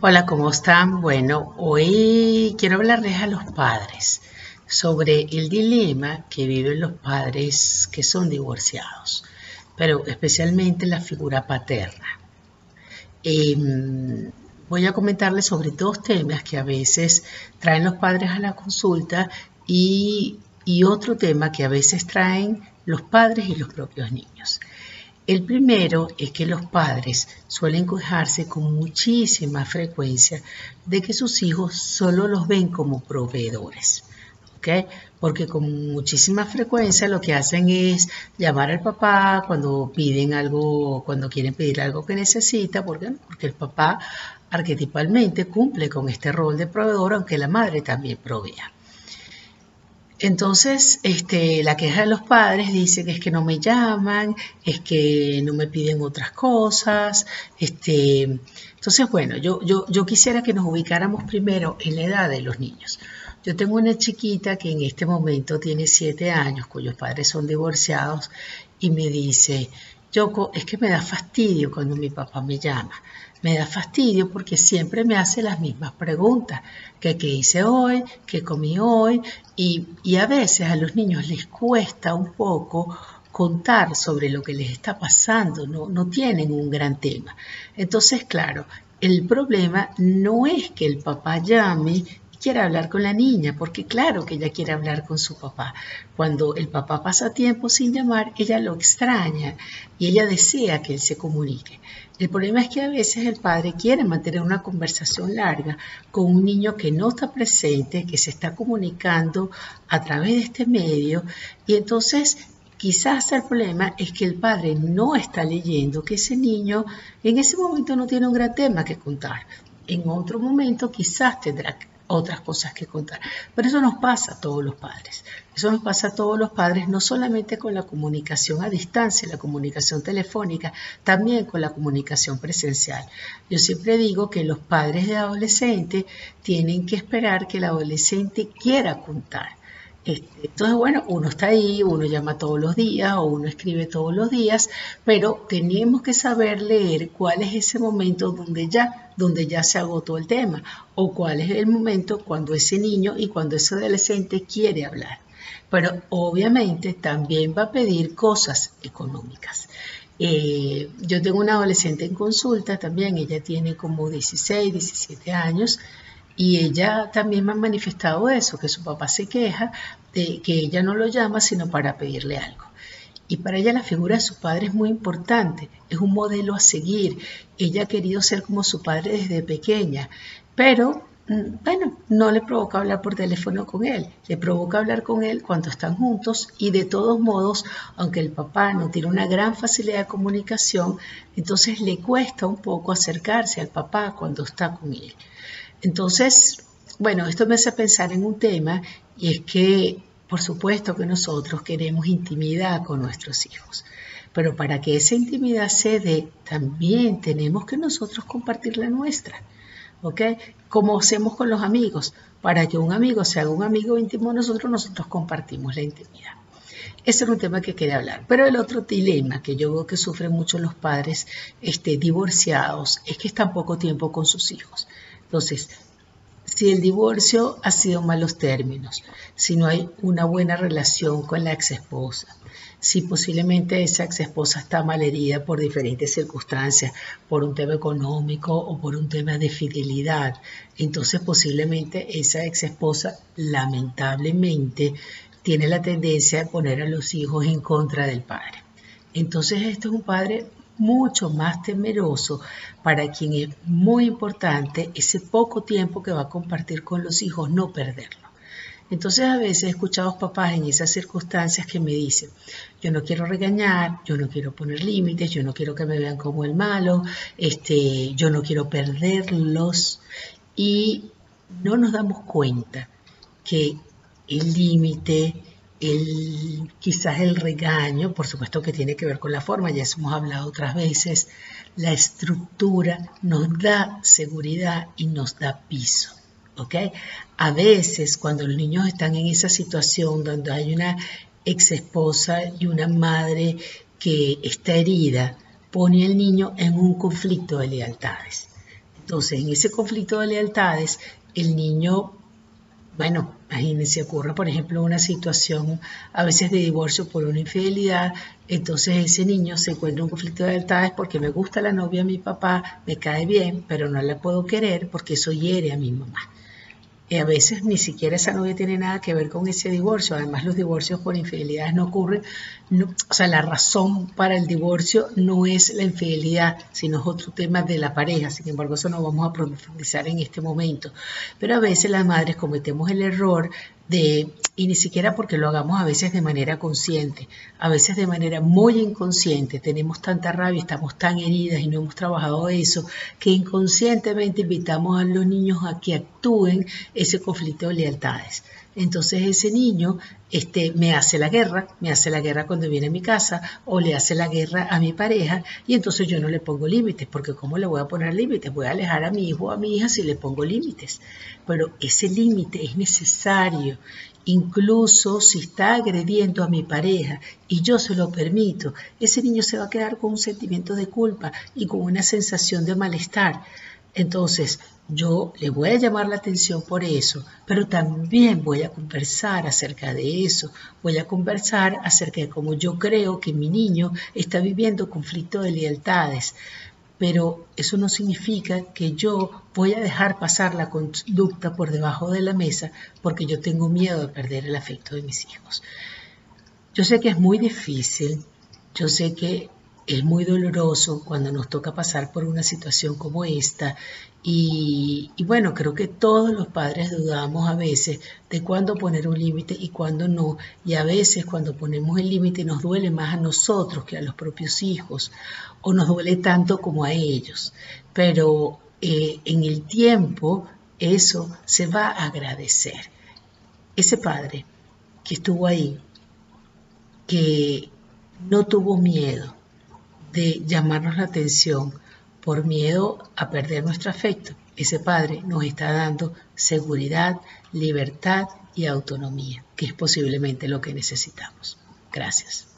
Hola, ¿cómo están? Bueno, hoy quiero hablarles a los padres sobre el dilema que viven los padres que son divorciados, pero especialmente la figura paterna. Em, voy a comentarles sobre dos temas que a veces traen los padres a la consulta y, y otro tema que a veces traen los padres y los propios niños. El primero es que los padres suelen quejarse con muchísima frecuencia de que sus hijos solo los ven como proveedores. Porque con muchísima frecuencia lo que hacen es llamar al papá cuando piden algo, cuando quieren pedir algo que necesita, porque el papá arquetipalmente cumple con este rol de proveedor, aunque la madre también provea. Entonces, este, la queja de los padres dice que es que no me llaman, es que no me piden otras cosas. Este, entonces, bueno, yo, yo, yo quisiera que nos ubicáramos primero en la edad de los niños. Yo tengo una chiquita que en este momento tiene siete años, cuyos padres son divorciados, y me dice, Yoko, es que me da fastidio cuando mi papá me llama. Me da fastidio porque siempre me hace las mismas preguntas. ¿Qué, hice hoy? ¿Qué comí hoy? Y, a veces a los niños les cuesta un poco contar sobre lo que les está pasando, no, no tienen un gran tema. Entonces, claro, el problema no es que el papá llame quiere hablar con la niña, porque claro que ella quiere hablar con su papá. Cuando el papá pasa tiempo sin llamar, ella lo extraña y ella desea que él se comunique. El problema es que a veces el padre quiere mantener una conversación larga con un niño que no está presente, que se está comunicando a través de este medio y entonces Quizás el problema es que el padre no está leyendo, que ese niño en ese momento no tiene un gran tema que contar. En otro momento quizás tendrá otras cosas que contar. Pero eso nos pasa a todos los padres. Eso nos pasa a todos los padres, no solamente con la comunicación a distancia, la comunicación telefónica, también con la comunicación presencial. Yo siempre digo que los padres de adolescentes tienen que esperar que el adolescente quiera contar entonces, bueno, uno está ahí, uno llama todos los días o uno escribe todos los días, pero tenemos que saber leer cuál es ese momento donde ya, donde ya se agotó el tema o cuál es el momento cuando ese niño y cuando ese adolescente quiere hablar. Pero obviamente también va a pedir cosas económicas. Eh, yo tengo una adolescente en consulta también, ella tiene como 16, 17 años y ella también me ha manifestado eso, que su papá se queja de que ella no lo llama sino para pedirle algo. Y para ella la figura de su padre es muy importante, es un modelo a seguir. Ella ha querido ser como su padre desde pequeña, pero bueno, no le provoca hablar por teléfono con él, le provoca hablar con él cuando están juntos y de todos modos, aunque el papá no tiene una gran facilidad de comunicación, entonces le cuesta un poco acercarse al papá cuando está con él. Entonces, bueno, esto me hace pensar en un tema y es que, por supuesto que nosotros queremos intimidad con nuestros hijos, pero para que esa intimidad se dé, también tenemos que nosotros compartir la nuestra. ¿Ok? Como hacemos con los amigos. Para que un amigo se haga un amigo íntimo, nosotros, nosotros compartimos la intimidad. Ese es un tema que quería hablar. Pero el otro dilema que yo veo que sufren mucho los padres este, divorciados es que están poco tiempo con sus hijos. Entonces, si el divorcio ha sido malos términos, si no hay una buena relación con la ex esposa, si posiblemente esa ex esposa está malherida por diferentes circunstancias, por un tema económico o por un tema de fidelidad, entonces posiblemente esa ex esposa lamentablemente tiene la tendencia de poner a los hijos en contra del padre. Entonces esto es un padre mucho más temeroso para quien es muy importante ese poco tiempo que va a compartir con los hijos, no perderlo. Entonces a veces he escuchado a papás en esas circunstancias que me dicen, yo no quiero regañar, yo no quiero poner límites, yo no quiero que me vean como el malo, este, yo no quiero perderlos y no nos damos cuenta que el límite, el, quizás el regaño, por supuesto que tiene que ver con la forma, ya hemos hablado otras veces, la estructura nos da seguridad y nos da piso. ¿ok? A veces cuando los niños están en esa situación donde hay una ex esposa y una madre que está herida, pone al niño en un conflicto de lealtades. Entonces, en ese conflicto de lealtades, el niño, bueno, imagínense, ocurre, por ejemplo, una situación a veces de divorcio por una infidelidad, entonces ese niño se encuentra en un conflicto de lealtades porque me gusta la novia de mi papá, me cae bien, pero no la puedo querer porque eso hiere a mi mamá. Y a veces ni siquiera esa novia tiene nada que ver con ese divorcio. Además, los divorcios por infidelidades no ocurren. o sea, la razón para el divorcio no es la infidelidad, sino es otro tema de la pareja. Sin embargo, eso no vamos a profundizar en este momento. Pero a veces las madres cometemos el error de, y ni siquiera porque lo hagamos a veces de manera consciente, a veces de manera muy inconsciente, tenemos tanta rabia, estamos tan heridas y no hemos trabajado eso, que inconscientemente invitamos a los niños a que actúen ese conflicto de lealtades. Entonces ese niño este, me hace la guerra, me hace la guerra cuando viene a mi casa o le hace la guerra a mi pareja y entonces yo no le pongo límites, porque ¿cómo le voy a poner límites? Voy a alejar a mi hijo o a mi hija si le pongo límites. Pero ese límite es necesario, incluso si está agrediendo a mi pareja y yo se lo permito, ese niño se va a quedar con un sentimiento de culpa y con una sensación de malestar. Entonces, yo le voy a llamar la atención por eso, pero también voy a conversar acerca de eso, voy a conversar acerca de cómo yo creo que mi niño está viviendo conflicto de lealtades, pero eso no significa que yo voy a dejar pasar la conducta por debajo de la mesa porque yo tengo miedo de perder el afecto de mis hijos. Yo sé que es muy difícil, yo sé que es muy doloroso cuando nos toca pasar por una situación como esta. Y, bueno, creo que todos los padres dudamos a veces de cuándo poner un límite y cuándo no. Y a veces cuando ponemos el límite nos duele más a nosotros que a los propios hijos o nos duele tanto como a ellos, pero eh, en el tiempo eso se va a agradecer. Ese padre que estuvo ahí, que no tuvo miedo, de llamarnos la atención por miedo a perder nuestro afecto. Ese Padre nos está dando seguridad, libertad y autonomía, que es posiblemente lo que necesitamos. Gracias.